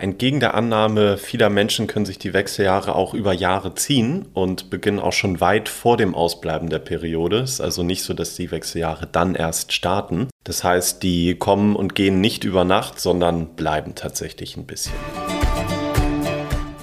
Entgegen der Annahme vieler Menschen können sich die Wechseljahre auch über Jahre ziehen und beginnen auch schon weit vor dem Ausbleiben der Periode. Es ist also nicht so, dass die Wechseljahre dann erst starten. Das heißt, die kommen und gehen nicht über Nacht, sondern bleiben tatsächlich ein bisschen.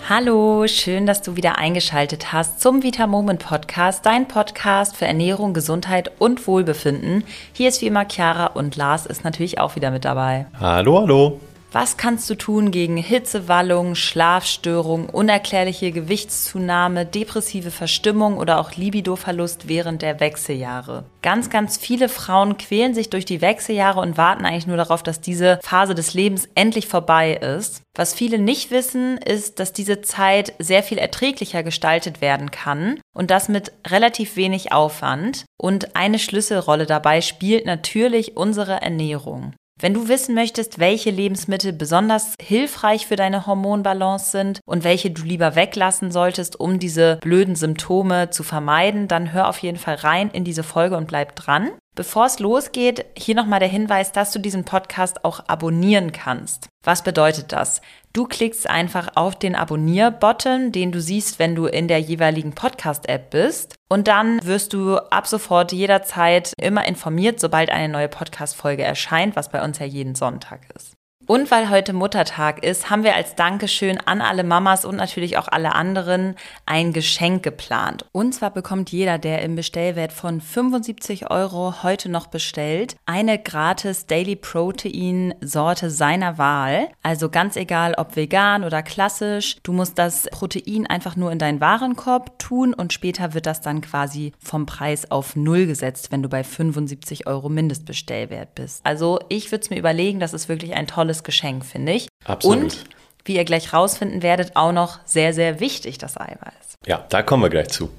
Hallo, schön, dass du wieder eingeschaltet hast zum Vita Moment Podcast, dein Podcast für Ernährung, Gesundheit und Wohlbefinden. Hier ist wie immer Chiara und Lars ist natürlich auch wieder mit dabei. Hallo, hallo. Was kannst du tun gegen Hitzewallung, Schlafstörung, unerklärliche Gewichtszunahme, depressive Verstimmung oder auch Libidoverlust während der Wechseljahre? Ganz, ganz viele Frauen quälen sich durch die Wechseljahre und warten eigentlich nur darauf, dass diese Phase des Lebens endlich vorbei ist. Was viele nicht wissen, ist, dass diese Zeit sehr viel erträglicher gestaltet werden kann und das mit relativ wenig Aufwand. Und eine Schlüsselrolle dabei spielt natürlich unsere Ernährung. Wenn du wissen möchtest, welche Lebensmittel besonders hilfreich für deine Hormonbalance sind und welche du lieber weglassen solltest, um diese blöden Symptome zu vermeiden, dann hör auf jeden Fall rein in diese Folge und bleib dran. Bevor es losgeht, hier nochmal der Hinweis, dass du diesen Podcast auch abonnieren kannst. Was bedeutet das? Du klickst einfach auf den Abonnier-Button, den du siehst, wenn du in der jeweiligen Podcast-App bist. Und dann wirst du ab sofort jederzeit immer informiert, sobald eine neue Podcast-Folge erscheint, was bei uns ja jeden Sonntag ist. Und weil heute Muttertag ist, haben wir als Dankeschön an alle Mamas und natürlich auch alle anderen ein Geschenk geplant. Und zwar bekommt jeder, der im Bestellwert von 75 Euro heute noch bestellt, eine gratis Daily Protein Sorte seiner Wahl. Also ganz egal, ob vegan oder klassisch. Du musst das Protein einfach nur in deinen Warenkorb tun und später wird das dann quasi vom Preis auf Null gesetzt, wenn du bei 75 Euro Mindestbestellwert bist. Also ich würde es mir überlegen, das ist wirklich ein tolles tolles Geschenk, finde ich. Absolut. Und wie ihr gleich rausfinden werdet, auch noch sehr, sehr wichtig, das Eiweiß. Ja, da kommen wir gleich zu.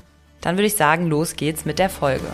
Dann würde ich sagen, los geht's mit der Folge.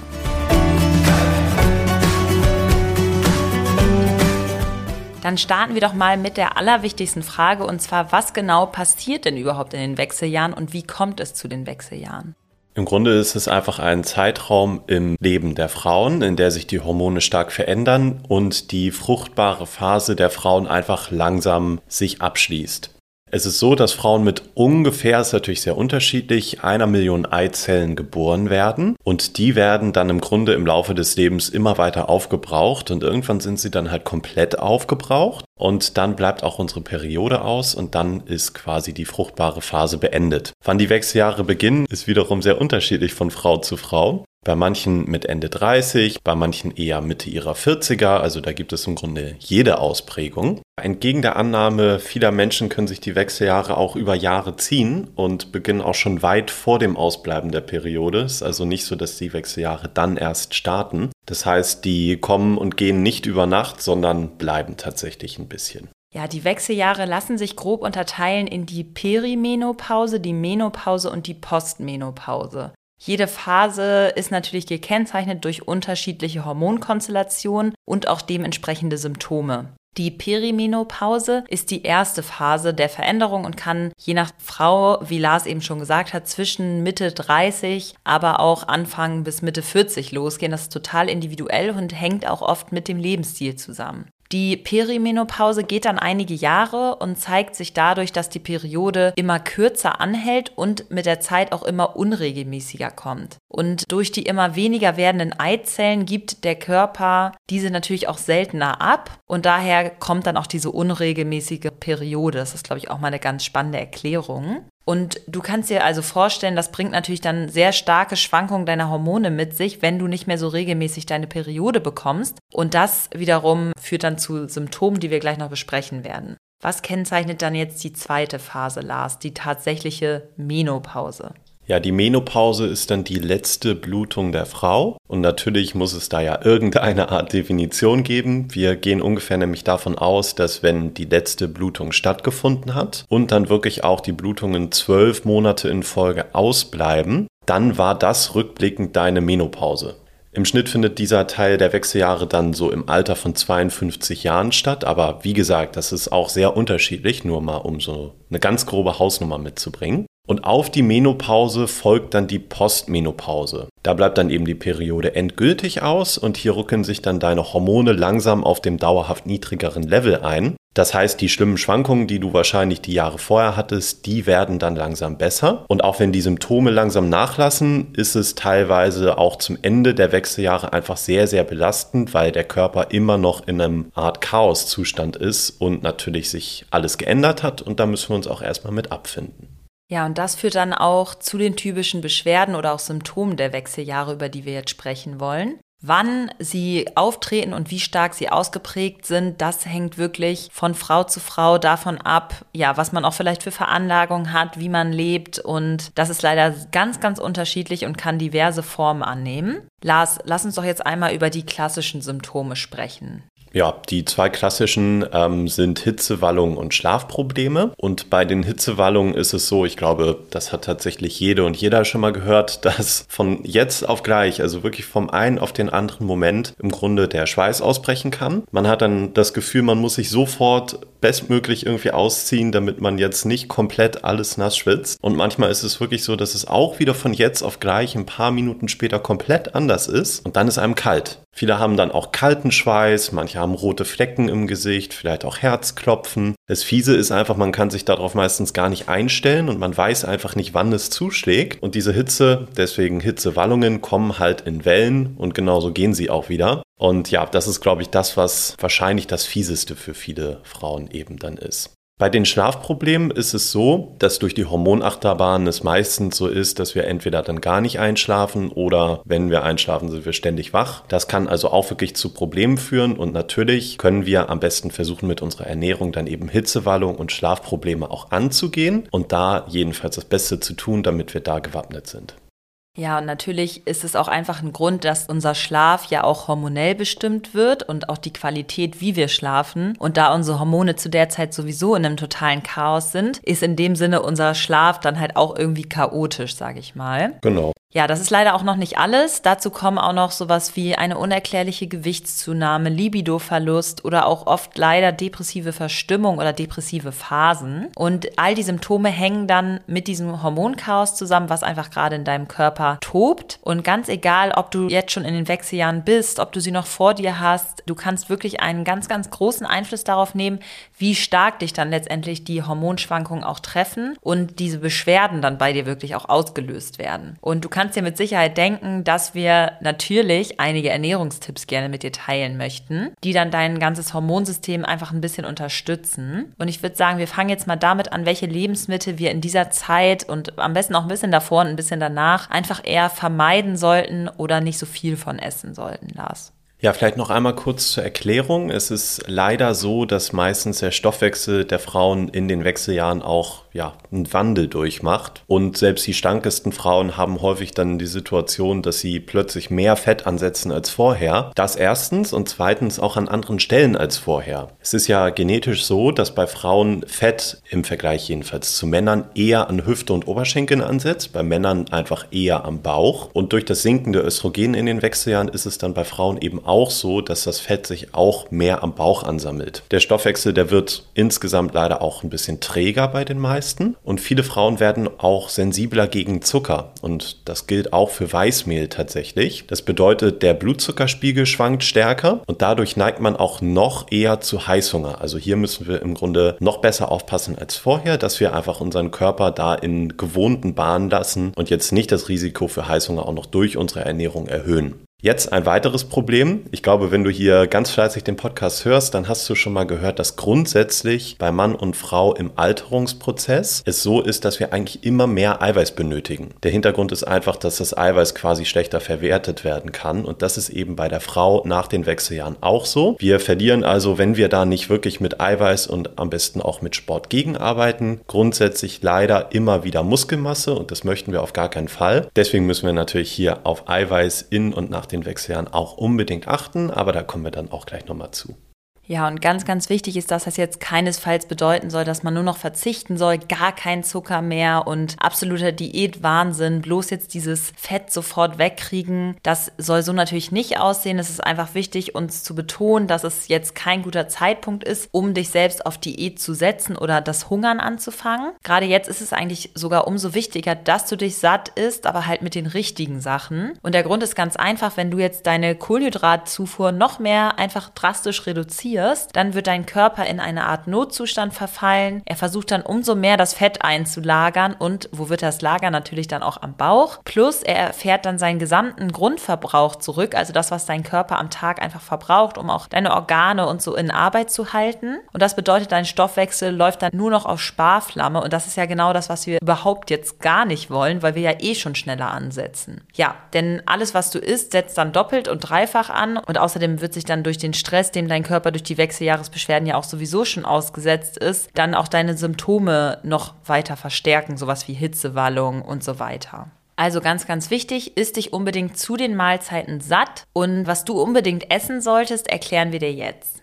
Dann starten wir doch mal mit der allerwichtigsten Frage und zwar, was genau passiert denn überhaupt in den Wechseljahren und wie kommt es zu den Wechseljahren? Im Grunde ist es einfach ein Zeitraum im Leben der Frauen, in der sich die Hormone stark verändern und die fruchtbare Phase der Frauen einfach langsam sich abschließt. Es ist so, dass Frauen mit ungefähr, ist natürlich sehr unterschiedlich, einer Million Eizellen geboren werden und die werden dann im Grunde im Laufe des Lebens immer weiter aufgebraucht und irgendwann sind sie dann halt komplett aufgebraucht und dann bleibt auch unsere Periode aus und dann ist quasi die fruchtbare Phase beendet. Wann die Wechseljahre beginnen, ist wiederum sehr unterschiedlich von Frau zu Frau. Bei manchen mit Ende 30, bei manchen eher Mitte ihrer 40er, also da gibt es im Grunde jede Ausprägung. Entgegen der Annahme vieler Menschen können sich die Wechseljahre auch über Jahre ziehen und beginnen auch schon weit vor dem Ausbleiben der Periode. Es ist also nicht so, dass die Wechseljahre dann erst starten. Das heißt, die kommen und gehen nicht über Nacht, sondern bleiben tatsächlich ein bisschen. Ja, die Wechseljahre lassen sich grob unterteilen in die Perimenopause, die Menopause und die Postmenopause. Jede Phase ist natürlich gekennzeichnet durch unterschiedliche Hormonkonstellationen und auch dementsprechende Symptome. Die Perimenopause ist die erste Phase der Veränderung und kann je nach Frau, wie Lars eben schon gesagt hat, zwischen Mitte 30, aber auch Anfang bis Mitte 40 losgehen. Das ist total individuell und hängt auch oft mit dem Lebensstil zusammen. Die Perimenopause geht dann einige Jahre und zeigt sich dadurch, dass die Periode immer kürzer anhält und mit der Zeit auch immer unregelmäßiger kommt. Und durch die immer weniger werdenden Eizellen gibt der Körper diese natürlich auch seltener ab und daher kommt dann auch diese unregelmäßige Periode. Das ist, glaube ich, auch mal eine ganz spannende Erklärung. Und du kannst dir also vorstellen, das bringt natürlich dann sehr starke Schwankungen deiner Hormone mit sich, wenn du nicht mehr so regelmäßig deine Periode bekommst. Und das wiederum führt dann zu Symptomen, die wir gleich noch besprechen werden. Was kennzeichnet dann jetzt die zweite Phase, Lars, die tatsächliche Menopause? Ja, die Menopause ist dann die letzte Blutung der Frau und natürlich muss es da ja irgendeine Art Definition geben. Wir gehen ungefähr nämlich davon aus, dass wenn die letzte Blutung stattgefunden hat und dann wirklich auch die Blutungen zwölf Monate in Folge ausbleiben, dann war das rückblickend deine Menopause. Im Schnitt findet dieser Teil der Wechseljahre dann so im Alter von 52 Jahren statt, aber wie gesagt, das ist auch sehr unterschiedlich, nur mal um so eine ganz grobe Hausnummer mitzubringen. Und auf die Menopause folgt dann die Postmenopause. Da bleibt dann eben die Periode endgültig aus und hier rücken sich dann deine Hormone langsam auf dem dauerhaft niedrigeren Level ein. Das heißt, die schlimmen Schwankungen, die du wahrscheinlich die Jahre vorher hattest, die werden dann langsam besser. Und auch wenn die Symptome langsam nachlassen, ist es teilweise auch zum Ende der Wechseljahre einfach sehr, sehr belastend, weil der Körper immer noch in einem Art Chaoszustand ist und natürlich sich alles geändert hat. Und da müssen wir uns auch erstmal mit abfinden. Ja, und das führt dann auch zu den typischen Beschwerden oder auch Symptomen der Wechseljahre, über die wir jetzt sprechen wollen. Wann sie auftreten und wie stark sie ausgeprägt sind, das hängt wirklich von Frau zu Frau davon ab, ja, was man auch vielleicht für Veranlagung hat, wie man lebt und das ist leider ganz, ganz unterschiedlich und kann diverse Formen annehmen. Lars, lass uns doch jetzt einmal über die klassischen Symptome sprechen. Ja, die zwei klassischen ähm, sind Hitzewallungen und Schlafprobleme. Und bei den Hitzewallungen ist es so, ich glaube, das hat tatsächlich jede und jeder schon mal gehört, dass von jetzt auf gleich, also wirklich vom einen auf den anderen Moment im Grunde der Schweiß ausbrechen kann. Man hat dann das Gefühl, man muss sich sofort bestmöglich irgendwie ausziehen, damit man jetzt nicht komplett alles nass schwitzt. Und manchmal ist es wirklich so, dass es auch wieder von jetzt auf gleich ein paar Minuten später komplett anders ist und dann ist einem kalt. Viele haben dann auch kalten Schweiß, manche haben rote Flecken im Gesicht, vielleicht auch Herzklopfen. Das Fiese ist einfach, man kann sich darauf meistens gar nicht einstellen und man weiß einfach nicht, wann es zuschlägt. Und diese Hitze, deswegen Hitzewallungen, kommen halt in Wellen und genauso gehen sie auch wieder. Und ja, das ist, glaube ich, das, was wahrscheinlich das Fieseste für viele Frauen eben dann ist. Bei den Schlafproblemen ist es so, dass durch die Hormonachterbahn es meistens so ist, dass wir entweder dann gar nicht einschlafen oder wenn wir einschlafen, sind wir ständig wach. Das kann also auch wirklich zu Problemen führen und natürlich können wir am besten versuchen, mit unserer Ernährung dann eben Hitzewallung und Schlafprobleme auch anzugehen und da jedenfalls das Beste zu tun, damit wir da gewappnet sind. Ja, und natürlich ist es auch einfach ein Grund, dass unser Schlaf ja auch hormonell bestimmt wird und auch die Qualität, wie wir schlafen. Und da unsere Hormone zu der Zeit sowieso in einem totalen Chaos sind, ist in dem Sinne unser Schlaf dann halt auch irgendwie chaotisch, sage ich mal. Genau. Ja, das ist leider auch noch nicht alles. Dazu kommen auch noch sowas wie eine unerklärliche Gewichtszunahme, Libidoverlust oder auch oft leider depressive Verstimmung oder depressive Phasen. Und all die Symptome hängen dann mit diesem Hormonchaos zusammen, was einfach gerade in deinem Körper tobt. Und ganz egal, ob du jetzt schon in den Wechseljahren bist, ob du sie noch vor dir hast, du kannst wirklich einen ganz, ganz großen Einfluss darauf nehmen, wie stark dich dann letztendlich die Hormonschwankungen auch treffen und diese Beschwerden dann bei dir wirklich auch ausgelöst werden. Und du kannst kannst dir mit Sicherheit denken, dass wir natürlich einige Ernährungstipps gerne mit dir teilen möchten, die dann dein ganzes Hormonsystem einfach ein bisschen unterstützen. Und ich würde sagen, wir fangen jetzt mal damit an, welche Lebensmittel wir in dieser Zeit und am besten auch ein bisschen davor und ein bisschen danach einfach eher vermeiden sollten oder nicht so viel von essen sollten, Lars. Ja, vielleicht noch einmal kurz zur Erklärung. Es ist leider so, dass meistens der Stoffwechsel der Frauen in den Wechseljahren auch ja, einen Wandel durchmacht. Und selbst die stankesten Frauen haben häufig dann die Situation, dass sie plötzlich mehr Fett ansetzen als vorher. Das erstens und zweitens auch an anderen Stellen als vorher. Es ist ja genetisch so, dass bei Frauen Fett im Vergleich jedenfalls zu Männern eher an Hüfte und Oberschenkeln ansetzt, bei Männern einfach eher am Bauch. Und durch das sinkende Östrogen in den Wechseljahren ist es dann bei Frauen eben auch so, dass das Fett sich auch mehr am Bauch ansammelt. Der Stoffwechsel, der wird insgesamt leider auch ein bisschen träger bei den meisten meisten. Und viele Frauen werden auch sensibler gegen Zucker. Und das gilt auch für Weißmehl tatsächlich. Das bedeutet, der Blutzuckerspiegel schwankt stärker und dadurch neigt man auch noch eher zu Heißhunger. Also hier müssen wir im Grunde noch besser aufpassen als vorher, dass wir einfach unseren Körper da in gewohnten Bahnen lassen und jetzt nicht das Risiko für Heißhunger auch noch durch unsere Ernährung erhöhen. Jetzt ein weiteres Problem. Ich glaube, wenn du hier ganz fleißig den Podcast hörst, dann hast du schon mal gehört, dass grundsätzlich bei Mann und Frau im Alterungsprozess es so ist, dass wir eigentlich immer mehr Eiweiß benötigen. Der Hintergrund ist einfach, dass das Eiweiß quasi schlechter verwertet werden kann und das ist eben bei der Frau nach den Wechseljahren auch so. Wir verlieren also, wenn wir da nicht wirklich mit Eiweiß und am besten auch mit Sport gegenarbeiten, grundsätzlich leider immer wieder Muskelmasse und das möchten wir auf gar keinen Fall. Deswegen müssen wir natürlich hier auf Eiweiß in und nach den Wechseljahren auch unbedingt achten, aber da kommen wir dann auch gleich nochmal zu. Ja, und ganz, ganz wichtig ist, dass das jetzt keinesfalls bedeuten soll, dass man nur noch verzichten soll, gar kein Zucker mehr und absoluter Diätwahnsinn, bloß jetzt dieses Fett sofort wegkriegen. Das soll so natürlich nicht aussehen. Es ist einfach wichtig, uns zu betonen, dass es jetzt kein guter Zeitpunkt ist, um dich selbst auf Diät zu setzen oder das Hungern anzufangen. Gerade jetzt ist es eigentlich sogar umso wichtiger, dass du dich satt isst, aber halt mit den richtigen Sachen. Und der Grund ist ganz einfach, wenn du jetzt deine Kohlenhydratzufuhr noch mehr einfach drastisch reduzierst, verlierst, dann wird dein Körper in eine Art Notzustand verfallen. Er versucht dann umso mehr das Fett einzulagern und wo wird das lagern? Natürlich dann auch am Bauch. Plus er erfährt dann seinen gesamten Grundverbrauch zurück, also das, was dein Körper am Tag einfach verbraucht, um auch deine Organe und so in Arbeit zu halten. Und das bedeutet, dein Stoffwechsel läuft dann nur noch auf Sparflamme und das ist ja genau das, was wir überhaupt jetzt gar nicht wollen, weil wir ja eh schon schneller ansetzen. Ja, denn alles, was du isst, setzt dann doppelt und dreifach an und außerdem wird sich dann durch den Stress, dem dein Körper durch die die Wechseljahresbeschwerden ja auch sowieso schon ausgesetzt ist, dann auch deine Symptome noch weiter verstärken, sowas wie Hitzewallung und so weiter. Also ganz, ganz wichtig, isst dich unbedingt zu den Mahlzeiten satt und was du unbedingt essen solltest, erklären wir dir jetzt.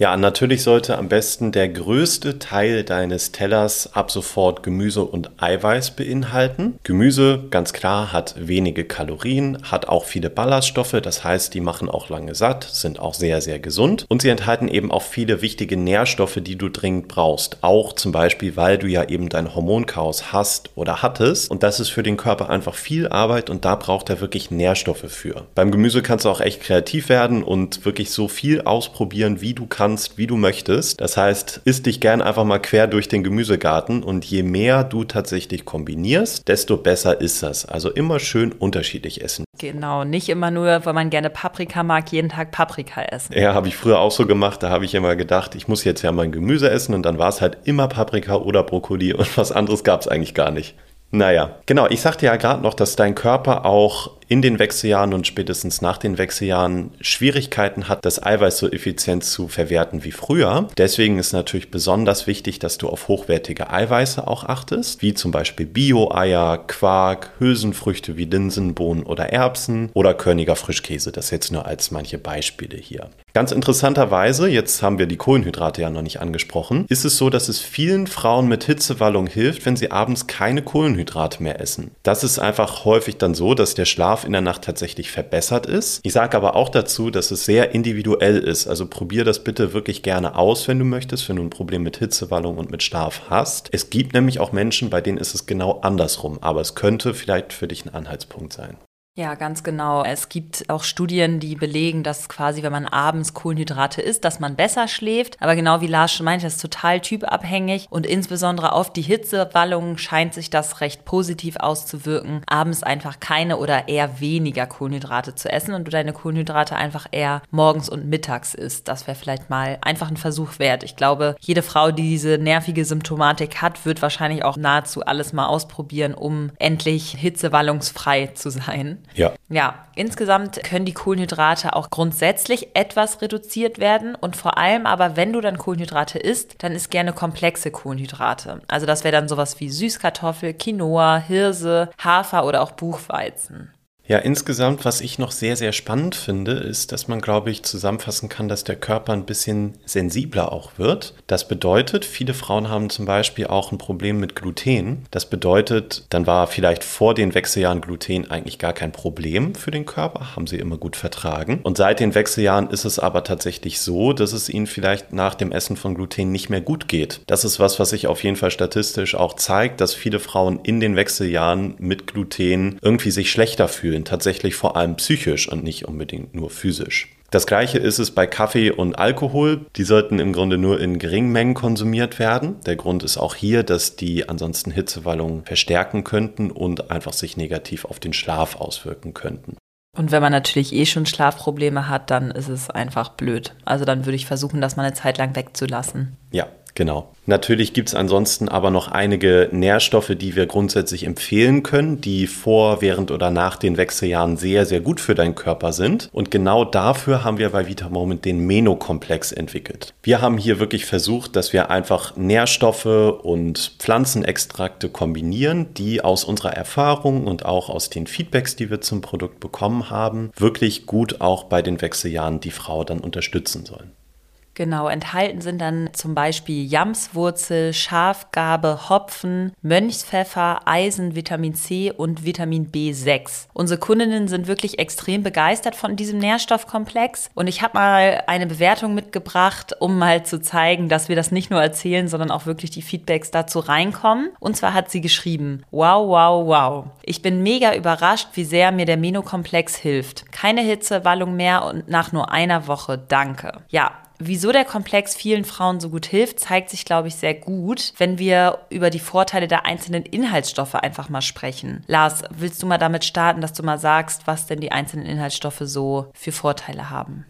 Ja, natürlich sollte am besten der größte Teil deines Tellers ab sofort Gemüse und Eiweiß beinhalten. Gemüse, ganz klar, hat wenige Kalorien, hat auch viele Ballaststoffe, das heißt, die machen auch lange satt, sind auch sehr, sehr gesund und sie enthalten eben auch viele wichtige Nährstoffe, die du dringend brauchst. Auch zum Beispiel, weil du ja eben dein Hormonchaos hast oder hattest und das ist für den Körper einfach viel Arbeit und da braucht er wirklich Nährstoffe für. Beim Gemüse kannst du auch echt kreativ werden und wirklich so viel ausprobieren, wie du kannst kannst, wie du möchtest. Das heißt, isst dich gern einfach mal quer durch den Gemüsegarten und je mehr du tatsächlich kombinierst, desto besser ist das. Also immer schön unterschiedlich essen. Genau, nicht immer nur, weil man gerne Paprika mag, jeden Tag Paprika essen. Ja, habe ich früher auch so gemacht. Da habe ich immer gedacht, ich muss jetzt ja mein Gemüse essen und dann war es halt immer Paprika oder Brokkoli und was anderes gab es eigentlich gar nicht. Naja, genau, ich sagte ja gerade noch, dass dein Körper auch in den Wechseljahren und spätestens nach den Wechseljahren Schwierigkeiten hat, das Eiweiß so effizient zu verwerten wie früher. Deswegen ist natürlich besonders wichtig, dass du auf hochwertige Eiweiße auch achtest, wie zum Beispiel Bio-Eier, Quark, Hülsenfrüchte wie Linsen, Bohnen oder Erbsen oder Körniger Frischkäse. Das jetzt nur als manche Beispiele hier. Ganz interessanterweise, jetzt haben wir die Kohlenhydrate ja noch nicht angesprochen, ist es so, dass es vielen Frauen mit Hitzewallung hilft, wenn sie abends keine Kohlenhydrate mehr essen. Das ist einfach häufig dann so, dass der Schlaf Schlaf in der Nacht tatsächlich verbessert ist. Ich sage aber auch dazu, dass es sehr individuell ist. Also probier das bitte wirklich gerne aus, wenn du möchtest, wenn du ein Problem mit Hitzewallung und mit Schlaf hast. Es gibt nämlich auch Menschen, bei denen ist es genau andersrum, aber es könnte vielleicht für dich ein Anhaltspunkt sein. Ja, ganz genau. Es gibt auch Studien, die belegen, dass quasi, wenn man abends Kohlenhydrate isst, dass man besser schläft. Aber genau wie Lars schon meinte, das ist total typabhängig und insbesondere auf die Hitzewallungen scheint sich das recht positiv auszuwirken, abends einfach keine oder eher weniger Kohlenhydrate zu essen und du deine Kohlenhydrate einfach eher morgens und mittags isst. Das wäre vielleicht mal einfach ein Versuch wert. Ich glaube, jede Frau, die diese nervige Symptomatik hat, wird wahrscheinlich auch nahezu alles mal ausprobieren, um endlich hitzewallungsfrei zu sein. Ja. Ja, insgesamt können die Kohlenhydrate auch grundsätzlich etwas reduziert werden und vor allem aber, wenn du dann Kohlenhydrate isst, dann isst gerne komplexe Kohlenhydrate. Also das wäre dann sowas wie Süßkartoffel, Quinoa, Hirse, Hafer oder auch Buchweizen. Ja, insgesamt, was ich noch sehr, sehr spannend finde, ist, dass man, glaube ich, zusammenfassen kann, dass der Körper ein bisschen sensibler auch wird. Das bedeutet, viele Frauen haben zum Beispiel auch ein Problem mit Gluten. Das bedeutet, dann war vielleicht vor den Wechseljahren Gluten eigentlich gar kein Problem für den Körper, haben sie immer gut vertragen. Und seit den Wechseljahren ist es aber tatsächlich so, dass es ihnen vielleicht nach dem Essen von Gluten nicht mehr gut geht. Das ist was, was sich auf jeden Fall statistisch auch zeigt, dass viele Frauen in den Wechseljahren mit Gluten irgendwie sich schlechter fühlen sind tatsächlich vor allem psychisch und nicht unbedingt nur physisch. Das gleiche ist es bei Kaffee und Alkohol. Die sollten im Grunde nur in geringen Mengen konsumiert werden. Der Grund ist auch hier, dass die ansonsten Hitzewallungen verstärken könnten und einfach sich negativ auf den Schlaf auswirken könnten. Und wenn man natürlich eh schon Schlafprobleme hat, dann ist es einfach blöd. Also dann würde ich versuchen, das mal eine Zeit lang wegzulassen. Ja, Genau. Natürlich gibt es ansonsten aber noch einige Nährstoffe, die wir grundsätzlich empfehlen können, die vor, während oder nach den Wechseljahren sehr, sehr gut für deinen Körper sind. Und genau dafür haben wir bei Vitamoment den Meno-Komplex entwickelt. Wir haben hier wirklich versucht, dass wir einfach Nährstoffe und Pflanzenextrakte kombinieren, die aus unserer Erfahrung und auch aus den Feedbacks, die wir zum Produkt bekommen haben, wirklich gut auch bei den Wechseljahren die Frau dann unterstützen sollen. Genau, enthalten sind dann zum Beispiel Jamswurzel, Schafgabe, Hopfen, Mönchspfeffer, Eisen, Vitamin C und Vitamin B6. Unsere Kundinnen sind wirklich extrem begeistert von diesem Nährstoffkomplex und ich habe mal eine Bewertung mitgebracht, um mal zu zeigen, dass wir das nicht nur erzählen, sondern auch wirklich die Feedbacks dazu reinkommen. Und zwar hat sie geschrieben, wow, wow, wow. Ich bin mega überrascht, wie sehr mir der Meno-Komplex hilft. Keine Hitzewallung mehr und nach nur einer Woche. Danke. Ja, Wieso der Komplex vielen Frauen so gut hilft, zeigt sich, glaube ich, sehr gut, wenn wir über die Vorteile der einzelnen Inhaltsstoffe einfach mal sprechen. Lars, willst du mal damit starten, dass du mal sagst, was denn die einzelnen Inhaltsstoffe so für Vorteile haben?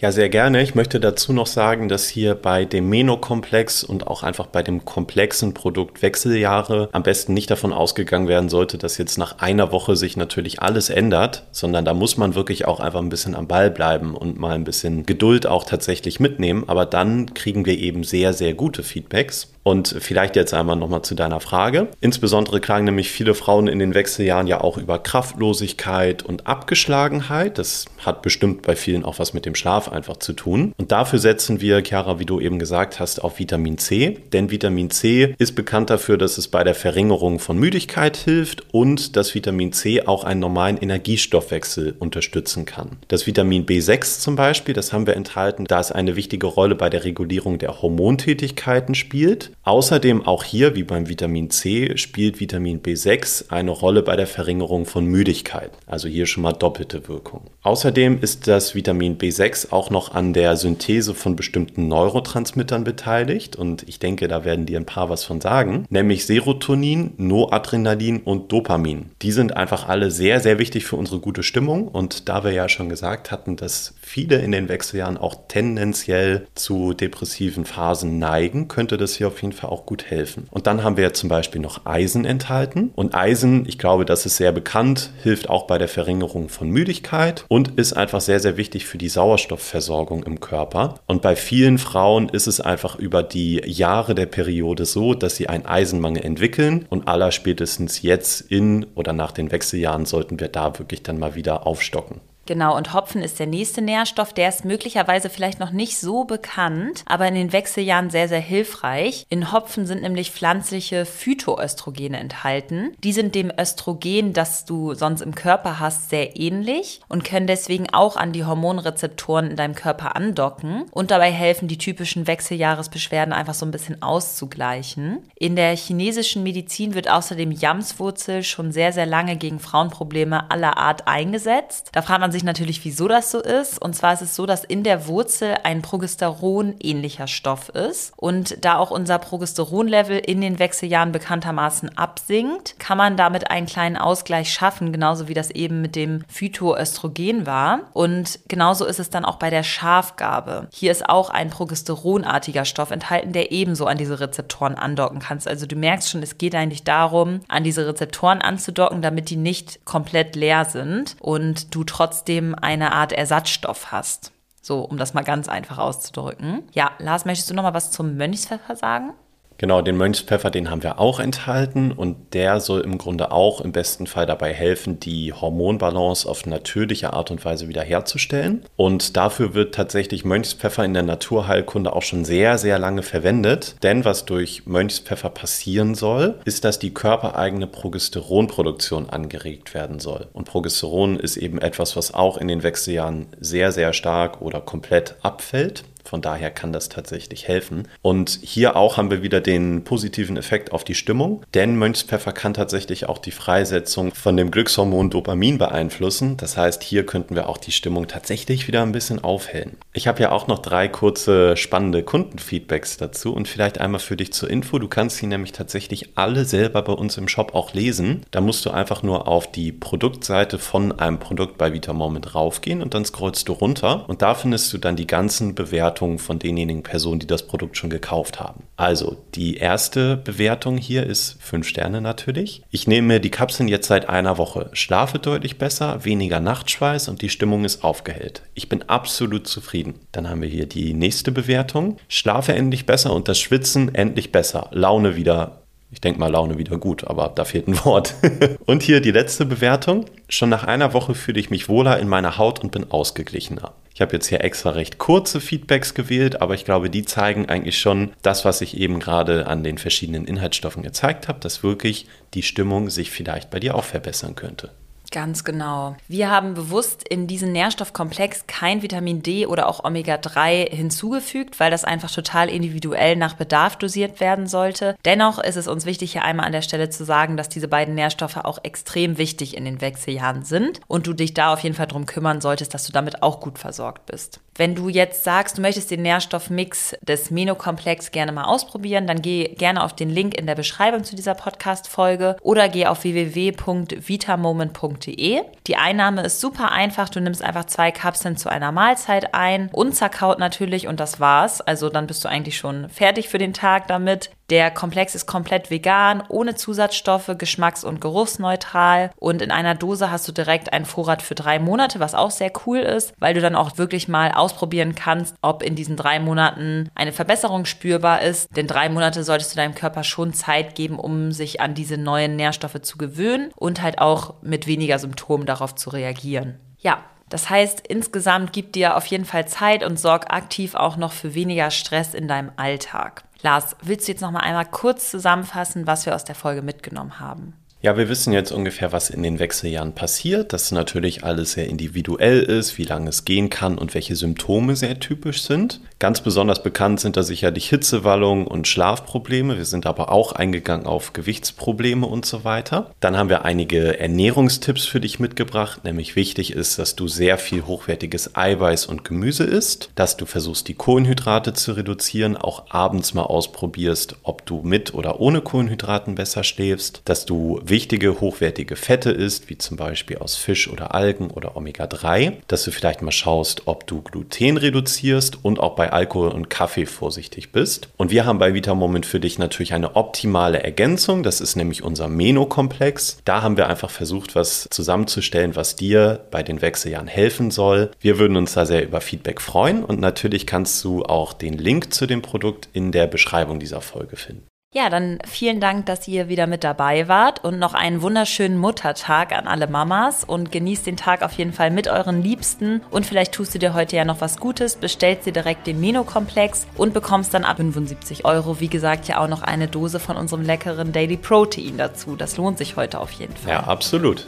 Ja, sehr gerne. Ich möchte dazu noch sagen, dass hier bei dem Meno-Komplex und auch einfach bei dem komplexen Produkt Wechseljahre am besten nicht davon ausgegangen werden sollte, dass jetzt nach einer Woche sich natürlich alles ändert, sondern da muss man wirklich auch einfach ein bisschen am Ball bleiben und mal ein bisschen Geduld auch tatsächlich mitnehmen. Aber dann kriegen wir eben sehr, sehr gute Feedbacks. Und vielleicht jetzt einmal nochmal zu deiner Frage. Insbesondere klagen nämlich viele Frauen in den Wechseljahren ja auch über Kraftlosigkeit und Abgeschlagenheit. Das hat bestimmt bei vielen auch was mit dem Schlaf einfach zu tun. Und dafür setzen wir, Chiara, wie du eben gesagt hast, auf Vitamin C. Denn Vitamin C ist bekannt dafür, dass es bei der Verringerung von Müdigkeit hilft und dass Vitamin C auch einen normalen Energiestoffwechsel unterstützen kann. Das Vitamin B6 zum Beispiel, das haben wir enthalten, da es eine wichtige Rolle bei der Regulierung der Hormontätigkeiten spielt. Außerdem auch hier, wie beim Vitamin C, spielt Vitamin B6 eine Rolle bei der Verringerung von Müdigkeit. Also hier schon mal doppelte Wirkung. Außerdem ist das Vitamin B6 auch noch an der Synthese von bestimmten Neurotransmittern beteiligt und ich denke, da werden dir ein paar was von sagen, nämlich Serotonin, Noadrenalin und Dopamin. Die sind einfach alle sehr, sehr wichtig für unsere gute Stimmung und da wir ja schon gesagt hatten, dass viele in den Wechseljahren auch tendenziell zu depressiven Phasen neigen, könnte das hier auf jeden Fall auch gut helfen. Und dann haben wir zum Beispiel noch Eisen enthalten. Und Eisen, ich glaube, das ist sehr bekannt, hilft auch bei der Verringerung von Müdigkeit und ist einfach sehr, sehr wichtig für die Sauerstoffversorgung im Körper. Und bei vielen Frauen ist es einfach über die Jahre der Periode so, dass sie einen Eisenmangel entwickeln und aller spätestens jetzt in oder nach den Wechseljahren sollten wir da wirklich dann mal wieder aufstocken. Genau, und Hopfen ist der nächste Nährstoff. Der ist möglicherweise vielleicht noch nicht so bekannt, aber in den Wechseljahren sehr, sehr hilfreich. In Hopfen sind nämlich pflanzliche Phytoöstrogene enthalten. Die sind dem Östrogen, das du sonst im Körper hast, sehr ähnlich und können deswegen auch an die Hormonrezeptoren in deinem Körper andocken und dabei helfen, die typischen Wechseljahresbeschwerden einfach so ein bisschen auszugleichen. In der chinesischen Medizin wird außerdem Jamswurzel schon sehr, sehr lange gegen Frauenprobleme aller Art eingesetzt. Da fragt man sich, sich natürlich, wieso das so ist. Und zwar ist es so, dass in der Wurzel ein Progesteron-ähnlicher Stoff ist. Und da auch unser Progesteronlevel in den Wechseljahren bekanntermaßen absinkt, kann man damit einen kleinen Ausgleich schaffen, genauso wie das eben mit dem Phytoöstrogen war. Und genauso ist es dann auch bei der Schafgabe. Hier ist auch ein progesteronartiger Stoff enthalten, der ebenso an diese Rezeptoren andocken kannst. Also du merkst schon, es geht eigentlich darum, an diese Rezeptoren anzudocken, damit die nicht komplett leer sind und du trotzdem trotzdem eine Art Ersatzstoff hast. So, um das mal ganz einfach auszudrücken. Ja, Lars, möchtest du noch mal was zum Mönchspfeffer sagen? Genau, den Mönchspfeffer, den haben wir auch enthalten und der soll im Grunde auch im besten Fall dabei helfen, die Hormonbalance auf natürliche Art und Weise wiederherzustellen. Und dafür wird tatsächlich Mönchspfeffer in der Naturheilkunde auch schon sehr, sehr lange verwendet. Denn was durch Mönchspfeffer passieren soll, ist, dass die körpereigene Progesteronproduktion angeregt werden soll. Und Progesteron ist eben etwas, was auch in den Wechseljahren sehr, sehr stark oder komplett abfällt. Von daher kann das tatsächlich helfen. Und hier auch haben wir wieder den positiven Effekt auf die Stimmung, denn Mönchspfeffer kann tatsächlich auch die Freisetzung von dem Glückshormon Dopamin beeinflussen. Das heißt, hier könnten wir auch die Stimmung tatsächlich wieder ein bisschen aufhellen. Ich habe ja auch noch drei kurze spannende Kundenfeedbacks dazu und vielleicht einmal für dich zur Info. Du kannst sie nämlich tatsächlich alle selber bei uns im Shop auch lesen. Da musst du einfach nur auf die Produktseite von einem Produkt bei Vitamoment raufgehen und dann scrollst du runter und da findest du dann die ganzen Bewertungen Bewertungen von denjenigen Personen, die das Produkt schon gekauft haben. Also, die erste Bewertung hier ist 5 Sterne natürlich. Ich nehme die Kapseln jetzt seit einer Woche. Schlafe deutlich besser, weniger Nachtschweiß und die Stimmung ist aufgehellt. Ich bin absolut zufrieden. Dann haben wir hier die nächste Bewertung. Schlafe endlich besser und das Schwitzen endlich besser. Laune wieder ich denke mal, Laune wieder gut, aber da fehlt ein Wort. und hier die letzte Bewertung. Schon nach einer Woche fühle ich mich wohler in meiner Haut und bin ausgeglichener. Ich habe jetzt hier extra recht kurze Feedbacks gewählt, aber ich glaube, die zeigen eigentlich schon das, was ich eben gerade an den verschiedenen Inhaltsstoffen gezeigt habe, dass wirklich die Stimmung sich vielleicht bei dir auch verbessern könnte. Ganz genau. Wir haben bewusst in diesen Nährstoffkomplex kein Vitamin D oder auch Omega-3 hinzugefügt, weil das einfach total individuell nach Bedarf dosiert werden sollte. Dennoch ist es uns wichtig, hier einmal an der Stelle zu sagen, dass diese beiden Nährstoffe auch extrem wichtig in den Wechseljahren sind und du dich da auf jeden Fall darum kümmern solltest, dass du damit auch gut versorgt bist. Wenn du jetzt sagst, du möchtest den Nährstoffmix des Meno-Komplex gerne mal ausprobieren, dann geh gerne auf den Link in der Beschreibung zu dieser Podcast-Folge oder geh auf www.vitamoment.de. Die Einnahme ist super einfach. Du nimmst einfach zwei Kapseln zu einer Mahlzeit ein, unzerkaut natürlich und das war's. Also dann bist du eigentlich schon fertig für den Tag damit. Der Komplex ist komplett vegan, ohne Zusatzstoffe, geschmacks- und geruchsneutral. Und in einer Dose hast du direkt einen Vorrat für drei Monate, was auch sehr cool ist, weil du dann auch wirklich mal ausprobieren kannst, ob in diesen drei Monaten eine Verbesserung spürbar ist. Denn drei Monate solltest du deinem Körper schon Zeit geben, um sich an diese neuen Nährstoffe zu gewöhnen und halt auch mit weniger Symptomen darauf zu reagieren. Ja, das heißt, insgesamt gib dir auf jeden Fall Zeit und sorg aktiv auch noch für weniger Stress in deinem Alltag. Lars, willst du jetzt noch mal einmal kurz zusammenfassen, was wir aus der Folge mitgenommen haben? Ja, wir wissen jetzt ungefähr, was in den Wechseljahren passiert, dass natürlich alles sehr individuell ist, wie lange es gehen kann und welche Symptome sehr typisch sind. Ganz besonders bekannt sind da sicherlich Hitzewallungen und Schlafprobleme. Wir sind aber auch eingegangen auf Gewichtsprobleme und so weiter. Dann haben wir einige Ernährungstipps für dich mitgebracht, nämlich wichtig ist, dass du sehr viel hochwertiges Eiweiß und Gemüse isst, dass du versuchst, die Kohlenhydrate zu reduzieren, auch abends mal ausprobierst, ob du mit oder ohne Kohlenhydraten besser schläfst, dass du wichtige, hochwertige Fette isst, wie zum Beispiel aus Fisch oder Algen oder Omega-3, dass du vielleicht mal schaust, ob du Gluten reduzierst und auch bei Alkohol und Kaffee vorsichtig bist. Und wir haben bei Vitamoment für dich natürlich eine optimale Ergänzung, das ist nämlich unser Meno-Komplex. Da haben wir einfach versucht, was zusammenzustellen, was dir bei den Wechseljahren helfen soll. Wir würden uns da sehr über Feedback freuen und natürlich kannst du auch den Link zu dem Produkt in der Beschreibung dieser Folge finden. Ja, dann vielen Dank, dass ihr wieder mit dabei wart und noch einen wunderschönen Muttertag an alle Mamas und genießt den Tag auf jeden Fall mit euren Liebsten und vielleicht tust du dir heute ja noch was Gutes, bestellst dir direkt den Meno-Komplex und bekommst dann ab 75 Euro, wie gesagt, ja auch noch eine Dose von unserem leckeren Daily Protein dazu. Das lohnt sich heute auf jeden Fall. Ja, absolut.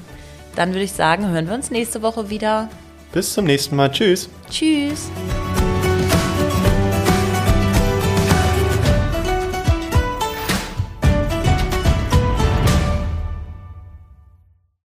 Dann würde ich sagen, hören wir uns nächste Woche wieder. Bis zum nächsten Mal. Tschüss. Tschüss.